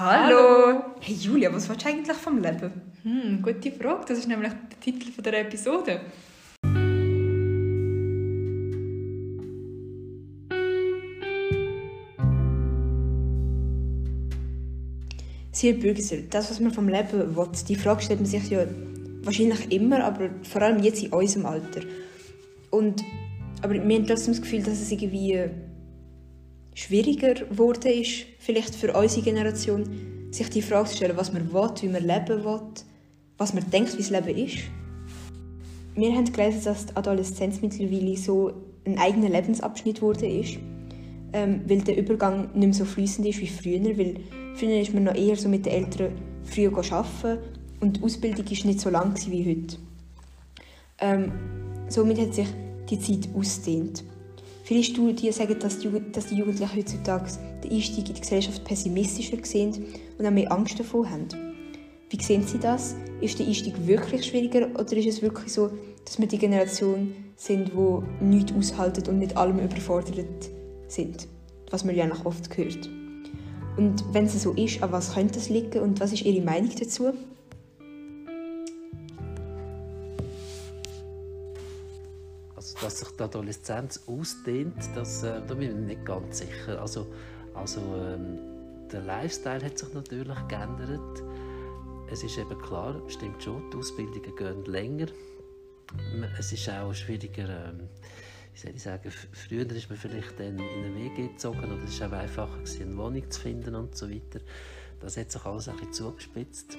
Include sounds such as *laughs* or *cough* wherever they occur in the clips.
Hallo! Hey Julia, was willst du eigentlich vom Leben? Hm, gute Frage. Das ist nämlich der Titel der Episode. Sehr Bürgersel, das, was man vom Leben will, die Frage stellt man sich ja wahrscheinlich immer, aber vor allem jetzt in unserem Alter. Und, aber wir haben trotzdem das Gefühl, dass es irgendwie schwieriger geworden ist, vielleicht für unsere Generation, sich die Frage zu stellen, was man will, wie man leben will, was man denkt, wie das Leben ist. Wir haben gelesen, dass die Adoleszenz mittlerweile so ein eigener Lebensabschnitt geworden ist, ähm, weil der Übergang nicht mehr so fließend ist wie früher, weil früher ist man noch eher so mit den Eltern früher arbeiten und die Ausbildung war nicht so lang wie heute. Ähm, somit hat sich die Zeit ausgedehnt. Viele Studien sagen, dass die, dass die Jugendlichen heutzutage den Einstieg in die Gesellschaft pessimistischer sehen und auch mehr Angst davor haben. Wie sehen Sie das? Ist der Einstieg wirklich schwieriger oder ist es wirklich so, dass wir die Generation sind, die nichts aushalten und mit allem überfordert sind? Was man ja noch oft hört. Und wenn es so ist, an was könnte es liegen und was ist Ihre Meinung dazu? Dass sich die Adoleszenz ausdehnt, das, äh, da bin ich nicht ganz sicher. Also, also ähm, der Lifestyle hat sich natürlich geändert. Es ist eben klar, stimmt schon, die Ausbildungen gehen länger. Es ist auch schwieriger, ähm, wie soll ich sagen, früher ist man vielleicht dann in eine WG gezogen oder es war auch einfacher, eine Wohnung zu finden und so weiter. Das hat sich alles ein bisschen zugespitzt.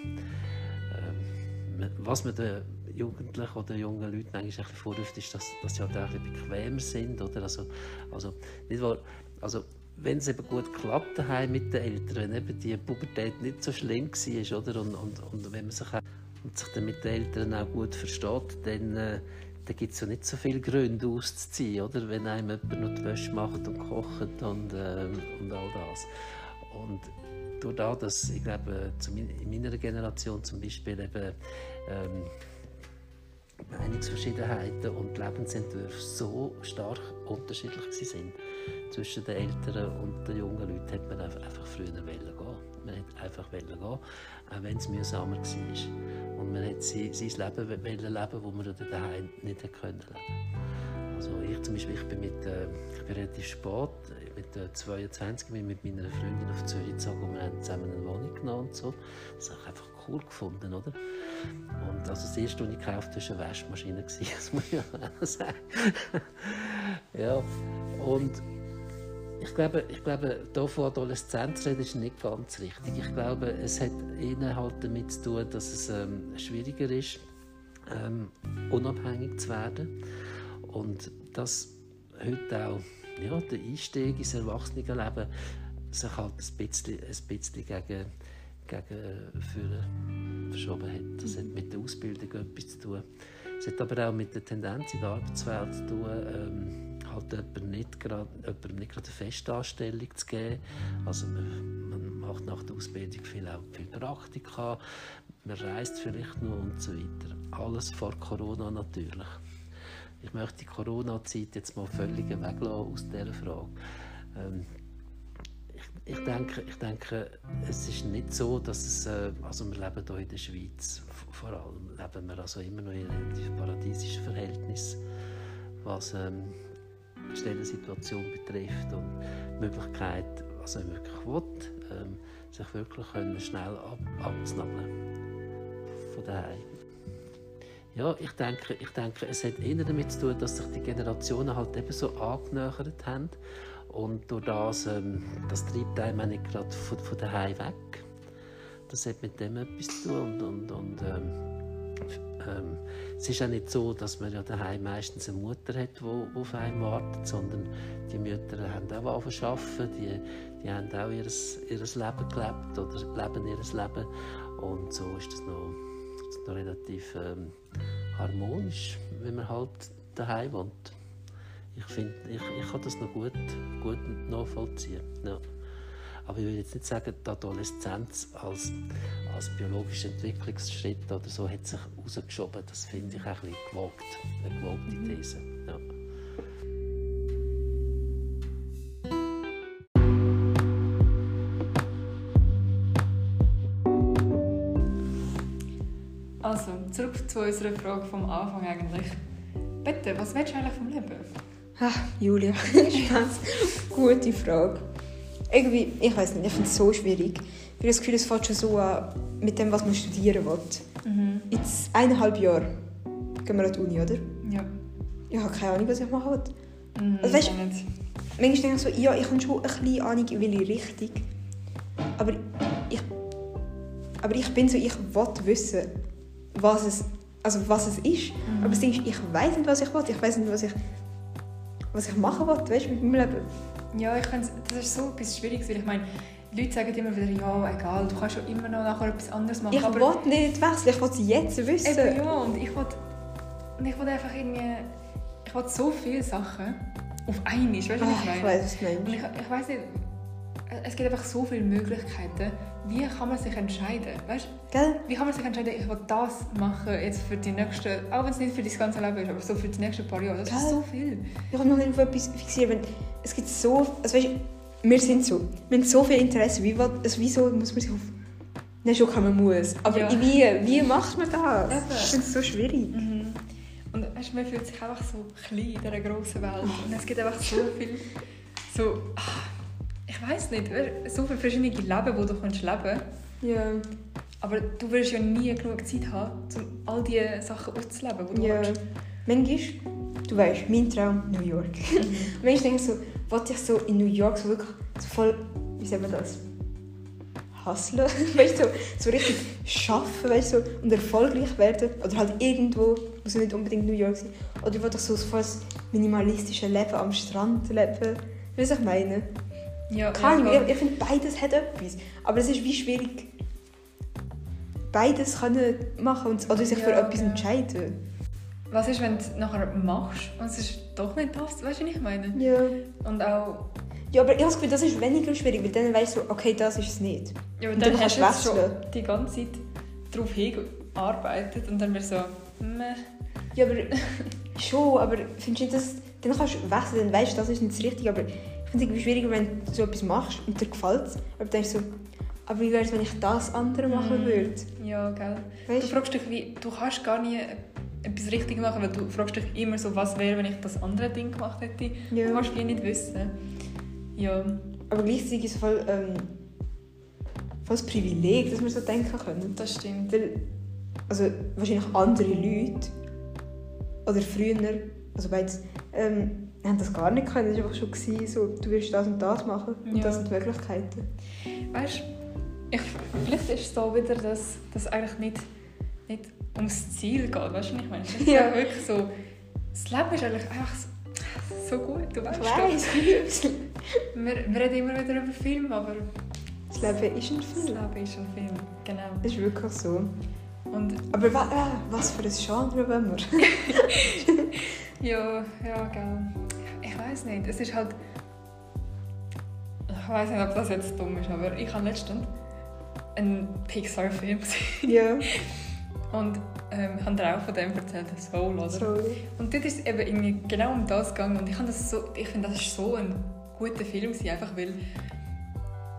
Was man den Jugendlichen oder jungen Leuten eigentlich vorwirft, ist, dass, dass sie halt auch ein bequemer sind. Oder? Also, also, nicht wahr, also wenn es eben gut klappt mit den Eltern, wenn eben die Pubertät nicht so schlimm war oder? Und, und, und wenn man sich, auch, und sich dann mit den Eltern auch gut versteht, dann, äh, dann gibt es ja nicht so viele Gründe auszuziehen, oder? wenn einem jemand noch die Wäsche macht und kocht und, äh, und all das. Und durch das, dass ich glaube, in meiner Generation zum Beispiel eben ähm, Meinungsverschiedenheiten und Lebensentwürfe so stark unterschiedlich sind zwischen den Älteren und den jungen Leuten, hat man einfach früher gehen. Man hat einfach gehen, auch wenn es mühsamer war. Und man hat sein, Leben leben, leben das man daheim nicht leben konnte. Also ich zum Beispiel, ich bin, mit, äh, ich bin relativ spät, mit äh, 22 bin mit meiner Freundin auf Zürich gezogen und wir haben zusammen eine Wohnung genommen und so. Das habe ich einfach cool gefunden, oder? Und also das erste, was ich gekauft habe, war eine Waschmaschine, *laughs* das muss ich auch sagen. *laughs* ja, und ich glaube, ich glaube, hier von Adoleszenz reden ist nicht ganz richtig. Ich glaube, es hat ihnen halt damit zu tun, dass es ähm, schwieriger ist, ähm, unabhängig zu werden und dass heute auch ja, der Einstieg ins Erwachsenenleben sich halt ein bisschen, ein bisschen gegen, gegen Führen verschoben hat. Das hat mit der Ausbildung etwas zu tun. Es hat aber auch mit der Tendenz in der Arbeitswelt zu tun, ähm, halt jemandem nicht gerade, jemandem nicht gerade eine Festanstellung zu geben. Also man, man macht nach der Ausbildung viel, auch viel Praktika, man reist vielleicht nur und so weiter. Alles vor Corona natürlich. Ich möchte die Corona-Zeit jetzt mal völlig weglassen aus dieser Frage. Ähm, ich, ich, denke, ich denke, es ist nicht so, dass es, äh, also wir leben hier in der Schweiz, vor allem leben wir also immer noch in relativ paradiesischen Verhältnissen, was ähm, die Stellensituation betrifft und die Möglichkeit, was er wirklich will, ähm, sich wirklich können schnell ab, abzunabeln von daheim. Ja, ich denke, ich denke, es hat eher damit zu tun, dass sich die Generationen halt eben so angenähert haben und durch das, ähm, das treibt einem nicht gerade von, von daheim weg. Das hat mit dem etwas zu tun und, und, und ähm, ähm, es ist auch nicht so, dass man ja daheim meistens eine Mutter hat, die auf einen wartet, sondern die Mütter haben auch angefangen die, die haben auch ihr Leben gelebt oder leben ihr Leben und so ist das noch, noch relativ ähm, harmonisch, wenn man halt daheim wohnt. Ich finde, ich, ich kann das noch gut, gut nachvollziehen. Ja. Aber ich will jetzt nicht sagen, die Adoleszenz als, als biologischer Entwicklungsschritt oder so hat sich rausgeschoben. Das finde ich ein bisschen gewagt, eine gewagte These. Ja. Zu unserer Frage vom Anfang eigentlich. Bitte, was willst du eigentlich vom Leben? Ah, Julia, *laughs* ganz gute Frage. Irgendwie, ich weiß nicht, ich finde es so schwierig. Ich habe das Gefühl, es fängt schon so an mit dem, was man studieren will. Mhm. Jetzt eineinhalb Jahre gehen wir an die Uni, oder? Ja. Ich habe keine Ahnung, was ich machen will. Mhm, Also, weißt- nicht. Manchmal denke ich so, ja, ich habe schon ein bisschen Ahnung, in welche Richtung. Aber ich, aber ich bin so, ich will wissen, was es, also was es ist. Mhm. Aber das Ding ist, ich weiß nicht, was ich will. Ich weiß nicht, was ich, was ich machen will, weißt du, mit meinem Leben. Ja, ich finde, das ist so etwas Schwieriges, weil ich meine, die Leute sagen immer wieder, ja, egal, du kannst schon immer noch nachher etwas anderes machen. Ich aber will nicht wechseln, ich will es jetzt wissen. Eben, ja, und ich will, und ich will einfach irgendwie, ich will so viele Sachen auf einmal, weißt du, was Ah, ich ich meine? weiß, was du Und ich, ich weiß nicht, es gibt einfach so viele Möglichkeiten. Wie kann man sich entscheiden? Weißt, Gell? wie kann man sich entscheiden, ich will das machen jetzt für die nächsten, auch wenn es nicht für das ganze Leben ist, aber so für die nächsten paar Jahre. Das ist Gell? so viel. Ich habe noch nicht auf etwas fixiert. Es gibt so, also weißt, wir sind so, wir haben so viel Interesse. Wie, also wieso muss man sich auf... Nein, schon kann man muss. Aber Ja. wie, wie macht man das? Eben. Ich finde es so schwierig. Mhm. Und weißt, man fühlt sich einfach so klein in dieser grossen Welt. Und es gibt einfach so viel, so, ah, ich weiß nicht, so viele verschiedene Leben, wo du kannst leben Ja. Aber du wirst ja nie genug Zeit haben, um all diese Sachen auszuleben, die du Ja. willst. Manchmal, du weißt, mein Traum New York. *laughs* *laughs* Manchmal denke ich so, wollte ich so in New York so wirklich so voll, wie sagt man das? Hustlen, *laughs* weißt du, so, so richtig schaffen, weißt du, so, und erfolgreich werden. Oder halt irgendwo, muss ja nicht unbedingt New York sein. Oder ich wollte so voll das minimalistische Leben am Strand leben. Weißt du, was ich meine? Ja, Keine ja, Ahnung, ich, ich finde, beides hat etwas. Aber es ist wie schwierig, beides können machen und, oder sich für Ja, etwas ja. entscheiden. Was ist, wenn du es nachher machst und es ist doch nicht das, weißt du, was ich meine? Ja. Und auch, Ja, aber ich habe das Gefühl, das ist weniger schwierig, weil dann weißt du, okay, das ist es nicht. ja, Und dann, dann hast du du schon die ganze Zeit darauf hingearbeitet und dann wirst du so, meh. Ja, aber *laughs* schon, aber findest du nicht, dass dann kannst du wechseln, dann weißt du, das ist nicht das Richtige, aber ich finde es irgendwie schwieriger, wenn du so etwas machst und dir gefällt es, aber dann denkst du so, aber wie wäre es, wenn ich das andere machen Mhm. würde? Ja, gell. Du Weißt du? fragst dich, wie, du kannst gar nie etwas richtig machen, weil du fragst dich immer so, was wäre, wenn ich das andere Ding gemacht hätte. Du Ja. kannst wie nicht wissen. Ja, Aber gleichzeitig ist es voll, ähm, voll das Privileg, dass wir so denken können. das stimmt. Weil, also wahrscheinlich andere Leute oder früher, also beides, ähm, haben das gar nicht können. Es war einfach schon, so, du willst das und das machen und Ja. das sind die Möglichkeiten. Weißt du, vielleicht ist es so wieder, dass das eigentlich nicht, nicht ums Ziel geht. Weißt du, ich meine? Es ist Ja. wirklich so, das Leben ist eigentlich einfach so, so gut. Du weißt Ich lieb's. *laughs* Wir, wir reden immer wieder über Filme, aber Das Leben ist ein das Film. Leben ist ein Film. Genau. Das ist wirklich so. Und Aber wa was für ein Genre wollen wir? *laughs* Ja, ja, gell. Ich weiß nicht. Es ist halt. Ich weiß nicht, ob das jetzt dumm ist, aber ich habe letztens einen Pixar-Film gesehen. ja, *laughs* Und ähm, habe dir auch von dem erzählt, Soul, oder? sorry. Und dort ist es eben irgendwie genau um das gegangen. Und ich, das so, ich finde, das ist so ein guter Film, gewesen, einfach weil.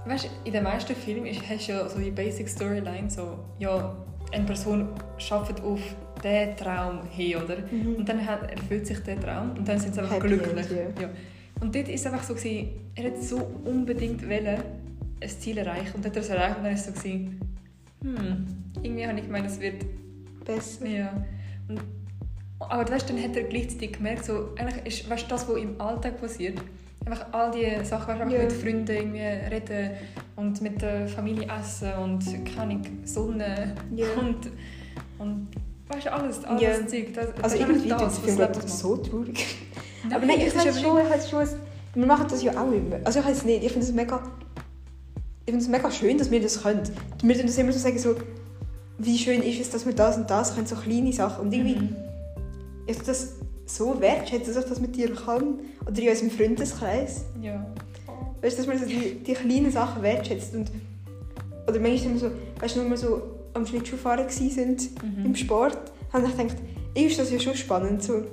Weißt du, in den meisten Filmen ist- hast du ja so die Basic Storyline, so, ja, eine Person schafft auf diesen Traum hin, oder? Mhm. Und dann hat, erfüllt sich der Traum und dann sind sie einfach Happy glücklich. End, ja. Und dort ist es einfach so, gewesen, er hat so unbedingt wollen, ein Ziel erreichen und dann hat er es erreicht und dann ist es so, gewesen, hm, irgendwie habe ich gemeint, es wird, Besser. ja. Und, aber weißt, dann hat er gleichzeitig gemerkt, so, eigentlich ist weißt, das, was im Alltag passiert, einfach all die Sachen, weißt, einfach Ja. mit Freunden irgendwie reden und mit der Familie essen und keine Sonne Ja. *laughs* und, und weißt du, alles, alles Ja. Zeug. Das, Also irgendwie das, ich finde das so traurig. macht. Aber nein, ich eben schon, ich weiß schon, wir machen das ja auch immer. Also ich weiß nicht, ich finde es mega, ich finde es mega schön, dass wir das können. Wir tun das immer so sagen, so, wie schön ist es, dass wir das und das können, so kleine Sachen. Und irgendwie, Mhm. ich tue das so wertschätzen, dass ich das mit dir kann. Oder in unserem Freundeskreis. Ja. Weißt du, dass man so die, die kleinen Sachen wertschätzt. Und, oder manchmal wir so, weißt du, wenn wir so am Schlittschuhfahren sind Mhm. im Sport, habe ich gedacht, ist das ja schon spannend. So,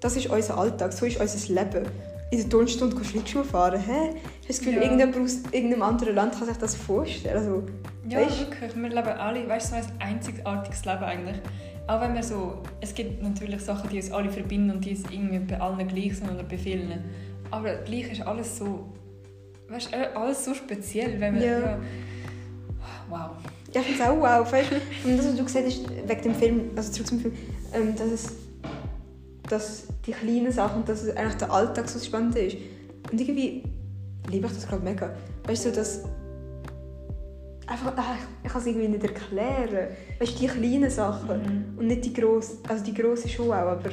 das ist unser Alltag, so ist unser Leben. in der Turnstunde Schlittschuh fahren. Hä? Ich habe das Gefühl, Ja. irgendjemand aus irgendeinem anderen Land kann sich das vorstellen. Also, Ja, Weißt? wirklich. Wir leben alle, weißt du, so ein einzigartiges Leben eigentlich. Auch wenn wir so, es gibt natürlich Sachen, die uns alle verbinden und die uns irgendwie bei allen gleich sind oder bei vielen. Aber gleich ist alles so, weißt du, alles so speziell, wenn wir, Ja. ja. Wow. Ja, ich finde es auch wow. Weißt, und das, was du gesagt hast, wegen dem Film, also zurück zum Film, ähm, dass, es, dass die kleinen Sachen, dass es eigentlich der Alltag so spannend ist. Und irgendwie liebe ich das gerade mega. Weißt du, so, dass einfach, ah, ich, kann es irgendwie nicht erklären. Weißt du, die kleinen Sachen und nicht die grossen, also die grossen schon auch, aber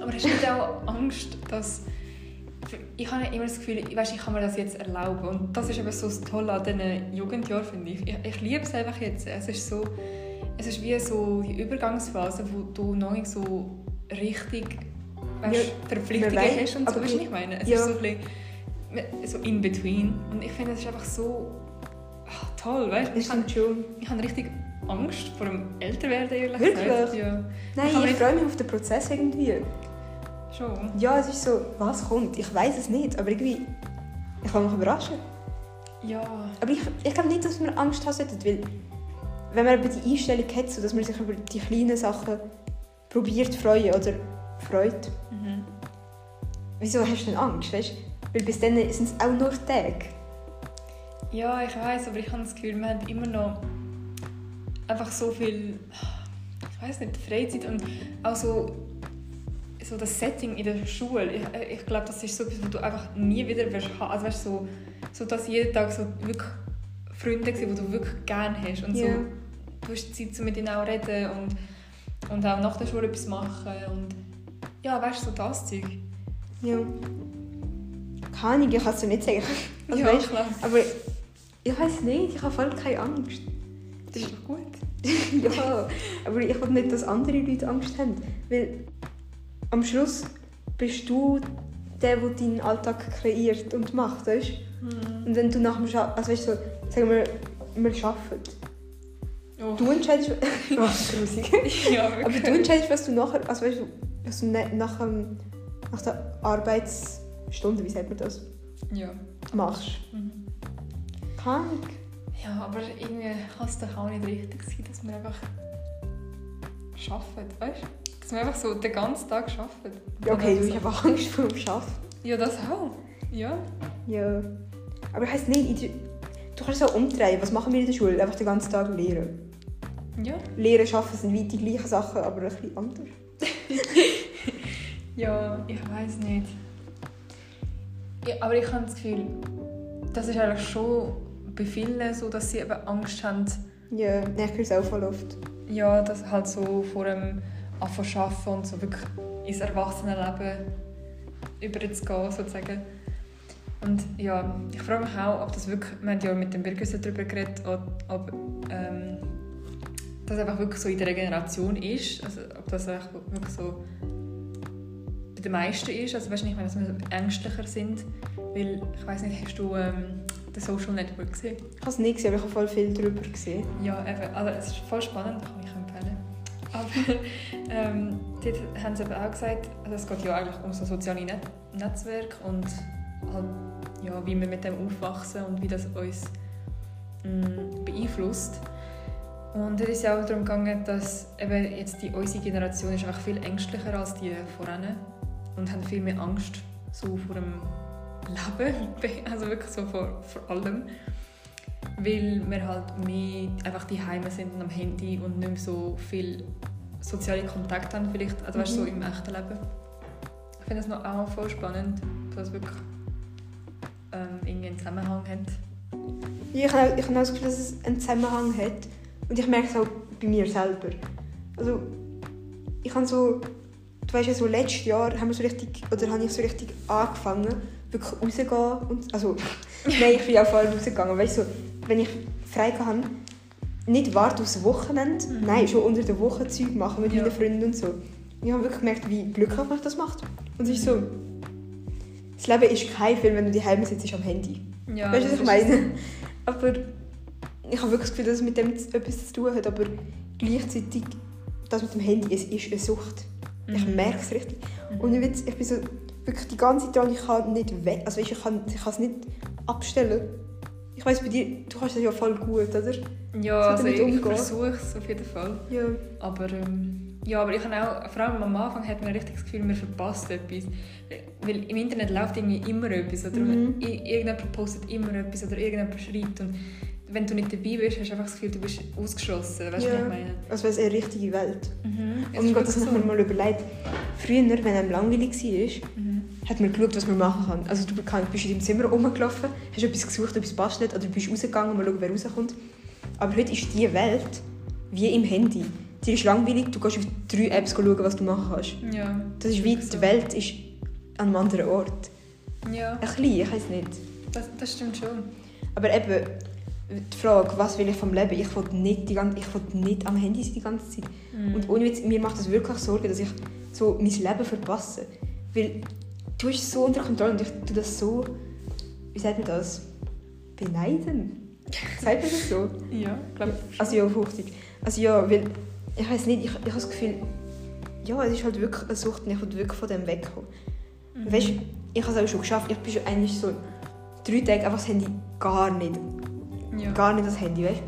Aber hast du nicht auch Angst, dass... Ich habe immer das Gefühl, weißt, ich kann mir das jetzt erlauben. Und das ist eben so das Tolle an diesen Jugendjahren, finde ich. ich. Ich liebe es einfach jetzt. Es ist so... Es ist wie so die Übergangsphase, wo du noch nicht so richtig weißt, Ja, Verpflichtungen hast und so. Weißt du, ich meine? Es ja. ist so ein bisschen so in between. Und ich finde, es ist einfach so ach, toll, weißt Ich, habe- ich habe richtig Angst vor dem Älterwerden, ehrlich Wirklich? gesagt. Ja, Nein, Ich ich freue mich auf den Prozess irgendwie. Schon. Ja, es ist so, was kommt? Ich weiß es nicht, aber irgendwie, ich kann mich überraschen. Ja. Aber ich, ich glaube nicht, dass wir Angst haben sollten, weil wenn man eben die Einstellung hat, so dass man sich über die kleinen Sachen probiert freuen oder freut, Mhm. wieso hast du denn Angst, weißt? Weil bis dann sind es auch nur Tage. Ja, ich weiß, aber ich habe das Gefühl, wir haben immer noch einfach so viel, ich weiß nicht, Freizeit und auch so, so das Setting in der Schule. Ich, ich glaube, das ist so etwas, was du einfach nie wieder wirst haben. Also weißt, so, so dass jeden Tag so wirklich Freunde waren, die du wirklich gerne hast und Ja. so, du hast Zeit, so mit ihnen auch reden und, und auch nach der Schule etwas machen und ja, weißt du, so das Zeug. Ja. Keine Ahnung, ich kann es dir nicht sagen. *laughs* Also, ja, weißt, klar. aber ich weiß nicht, ich habe voll keine Angst. Das ist doch gut. *laughs* ja, aber ich will nicht, dass andere Leute Angst haben. Weil am Schluss bist du der, der deinen Alltag kreiert und macht, weißt Mhm. Und wenn du nach dem Scha also weißt du, so, sagen wir, wir arbeiten. Oh. Du entscheidest, *laughs* oh, grusig. *laughs* ja, Aber du entscheidest, was du nachher, also weißt du, was du ne- nach, dem- nach der Arbeitsstunde, wie sagt man das, Ja. machst. Mhm. Ahnung. Ja, aber irgendwie kann es doch auch nicht richtig sein, dass wir einfach arbeiten, weißt du? Dass wir einfach so den ganzen Tag arbeiten. Ja, okay, du hast einfach Angst vor dem Arbeiten. Ja, das auch. Ja. Ja. Aber ich heisst nicht, du kannst es auch umdrehen. Was machen wir in der Schule? Einfach den ganzen Tag lehren. Ja. Lehren, arbeiten sind wie die gleichen Sachen, aber ein bisschen anders. *laughs* Ja, ich weiß nicht. Ja, aber ich habe das Gefühl, das ist eigentlich schon bei vielen so, dass sie eben Angst haben, Ja, ich höre es auch voll oft. Ja, dass halt so vor dem Anfangen arbeiten und so wirklich ins Erwachsenenleben überzugehen, sozusagen. Und ja, ich frage mich auch, ob das wirklich, wir haben ja mit dem Birgüsse darüber geredet, ob, ähm, das einfach wirklich so in der Generation ist, also ob das einfach wirklich so bei den meisten ist, also weißt du nicht, dass wir ängstlicher sind, weil, ich weiß nicht, hast du ähm, den Social Network gesehen? Ich habe es nicht gesehen, aber ich habe voll viel darüber gesehen. Ja, eben. Also, es ist voll spannend, kann ich empfehlen. Aber *laughs* ähm, dort haben sie eben auch gesagt, also es geht ja eigentlich um so soziale Net Netzwerke und halt, ja, wie wir mit dem aufwachsen und wie das uns mh, beeinflusst. Und es ist ja auch darum gegangen, dass eben jetzt die, unsere Generation ist einfach viel ängstlicher als die voran und haben viel mehr Angst so vor dem Leben, *laughs* also wirklich so vor, vor allem weil wir halt mehr einfach die Heime sind und am Handy und nicht mehr so viel soziale Kontakt haben vielleicht, also weißt, du, so Mhm. im echten Leben. Ich finde das noch auch voll spannend, dass es wirklich ähm, irgendwie einen Zusammenhang hat. Ja, ich habe auch, ich habe auch das Gefühl, dass es einen Zusammenhang hat. Und ich merke es auch bei mir selber. Also, ich habe so, du weißt ja, so letztes Jahr haben wir so richtig, oder habe ich so richtig angefangen, wirklich rauszugehen. Und, also, *laughs* nein, ich bin auch voll rausgegangen. Weißt du, so, wenn ich frei hatte, nicht warten aufs Wochenende, Mhm. nein, schon unter der Woche Zeug machen mit Ja. meinen Freunden und so. Ich habe wirklich gemerkt, wie glücklich mich das macht. Und es ist so, das Leben ist kein Film, wenn du daheim sitzt am Handy. Ja, weißt du, was ich meine? *laughs* Aber ich habe wirklich das Gefühl, dass es mit dem etwas zu tun hat, aber gleichzeitig, das mit dem Handy, es ist eine Sucht. Ich merke es richtig. Und ich, Witz, ich bin so wirklich die ganze Zeit dran, ich kann nicht weg, also ich kann, ich kann es nicht abstellen. Ich weiß bei dir, du kannst das ja voll gut, oder? Ja, So also ich umgehen. versuche es auf jeden Fall. Ja. Aber, ähm, ja, aber ich habe auch, vor allem am Anfang hat man richtig das Gefühl, man verpasst etwas. Weil im Internet läuft irgendwie immer etwas. Oder Mhm. irgendjemand postet immer etwas oder irgendjemand schreibt. Und wenn du nicht dabei bist, hast du einfach das Gefühl, du bist ausgeschlossen. Weißt du, Ja. was ich meine? Also wäre es eine richtige Welt. Mhm. Und Gott, das wirklich habe ich mir mal überlegt. Früher, wenn einem langweilig war, Mhm. hat man geschaut, was man machen kann. Also du bist in deinem Zimmer rumgelaufen, hast etwas gesucht, etwas passt nicht, oder du bist rausgegangen, mal schauen, wer rauskommt. Aber heute ist die Welt wie im Handy. Die ist langweilig, du gehst auf drei Apps schauen, was du machen kannst. Ja. Das ist wie, die Welt ist an einem anderen Ort. Ja, Ein bisschen, ich weiß nicht. das, das stimmt schon. Aber eben, die Frage, was will ich vom Leben? Ich will nicht, die ganze, ich will nicht am Handy sein die ganze Zeit. Mhm. Und ohne Witz, mir macht das wirklich Sorgen, dass ich so mein Leben verpasse. Weil du hast es so unter Kontrolle und ich tue das so, wie sagt man das? Beneiden? Sagt man das so? *laughs* Ja, glaube Also ja, auf Hochdeutsch. Also ja, weil, ich weiß nicht, ich, ich habe das Gefühl, ja, es ist halt wirklich eine Sucht und ich will wirklich von dem wegkommen. Mhm. Weißt du, ich habe es auch schon geschafft, ich bin schon eigentlich so drei Tage einfach das Handy gar nicht, Ja. gar nicht das Handy, weißt.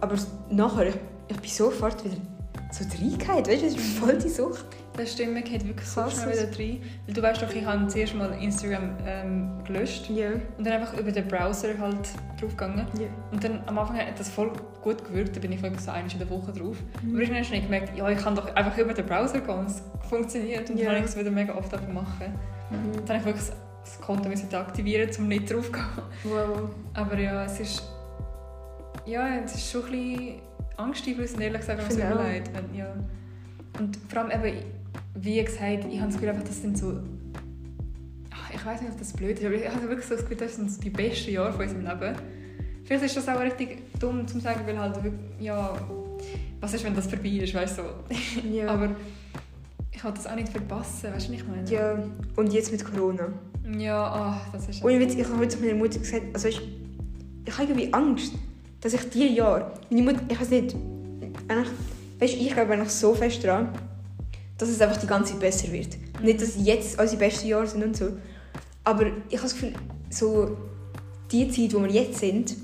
Aber nachher, ich, ich bin sofort wieder so reingehauen, weißt du, das ist voll die Sucht. Das stimmt, man geht wirklich so schnell wieder rein. Weil du weißt doch, ich habe zuerst mal Instagram ähm, gelöscht Ja. und dann einfach über den Browser halt draufgegangen. ja. Und dann am Anfang hat das voll gut gewirkt, da bin ich wirklich so einmal in der Woche drauf. Mhm. Aber ich habe schnell gemerkt, ja, ich kann doch einfach über den Browser gehen, es funktioniert. Und Ja. dann habe ich es wieder mega oft davon machen. Mhm. Dann habe ich wirklich das Konto müssen deaktivieren, um nicht drauf zu gehen. Wow. Aber ja, es ist... Ja, es ist schon ein bisschen angsteinflößend, ehrlich gesagt, wenn man auch. überlegt. Wenn, ja. Und vor allem eben, wie gesagt, ich habe das Gefühl, einfach, das sind so... Ach, Ich weiß nicht, ob das blöd ist, aber ich habe wirklich so das Gefühl, das sind so die besten Jahre von unserem Leben. Vielleicht ist das auch richtig dumm zu sagen, weil halt ja... Was ist, wenn das vorbei ist, weißt du? So. *laughs* Ja. Aber ich will das auch nicht verpassen, weißt du, was ich meine? ja, und jetzt mit Corona. Ja, ah, das ist... Ohne Witz, ich habe heute zu meiner Mutter gesagt, also ich, ich habe irgendwie Angst, dass ich diese Jahre, meine Mutter, ich weiß nicht, eigentlich, weißt, ich glaube eigentlich so fest daran, dass es einfach die ganze Zeit besser wird. Nicht, dass jetzt unsere besten Jahre sind und so, aber ich habe das Gefühl, so die Zeit, wo wir jetzt sind,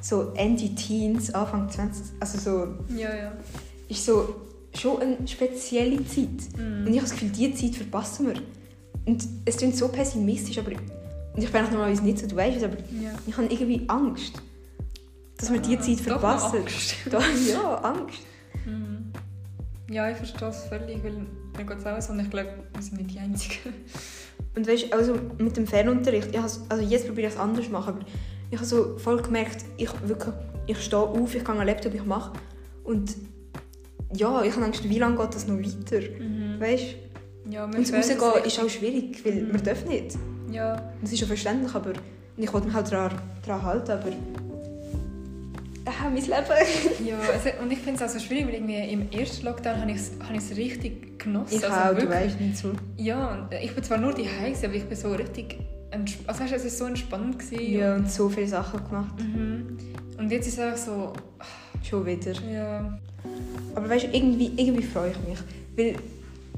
so Ende Teens, Anfang 20, also so, Ja, ja. ist so schon eine spezielle Zeit. Mhm. Und ich habe das Gefühl, diese Zeit verpassen wir. Und es klingt so pessimistisch, aber und ich bin auch normalerweise nicht so, du weißt es, aber Ja. ich habe irgendwie Angst, dass wir diese Zeit verpassen. *laughs* Ja, Angst. Mhm. Ja, ich verstehe es völlig, weil mir geht es auch so und ich glaube, wir sind nicht die Einzigen. *laughs* Und weißt, also mit dem Fernunterricht, ich also jetzt probiere ich es anders zu machen, aber ich habe so voll gemerkt, ich wirklich, ich stehe auf, ich gehe an den Laptop, ich mache und ja, ich habe Angst, wie lange geht das noch weiter, weißt? Ja, mir Und Rausgehen das ist auch schwierig, weil Mhm. wir dürfen nicht. Ja, Das ist ja verständlich, aber ich wollte mich halt daran, daran halten, aber ah, *laughs* mein Leben. ja also, und ich finde es auch so schwierig, weil irgendwie im ersten Lockdown habe ich es es richtig genossen. Ich also auch, du wirklich. weißt nicht so. Ja, und ich bin zwar nur die Hause, aber ich bin so richtig... Also weißt du, es war so entspannt. Gewesen. Ja, und so viele Sachen gemacht. Mhm. Und jetzt ist es einfach so... Schon wieder. Ja, Aber weißt du, irgendwie, irgendwie freue ich mich. Weil,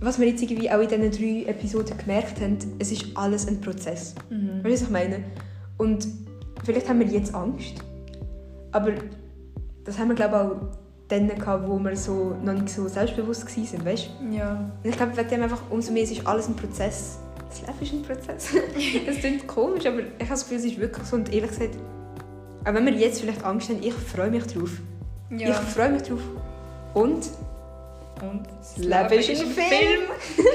was wir jetzt irgendwie auch in diesen drei Episoden gemerkt haben, es ist alles ein Prozess. mhm. Weißt du, was ich meine? Und vielleicht haben wir jetzt Angst. Aber das haben wir, glaube ich, auch dann gehabt, wo wir so noch nicht so selbstbewusst waren, weißt du? ja. Und ich glaube, wegen dem einfach umso mehr es ist alles ein Prozess. Das Leben ist ein Prozess. *laughs* das klingt komisch, aber ich habe das Gefühl, es ist wirklich so. Und ehrlich gesagt, auch wenn wir jetzt vielleicht Angst haben, ich freue mich drauf. Ich ja. freue mich drauf. Und Und das Leben ist ein Film. *laughs*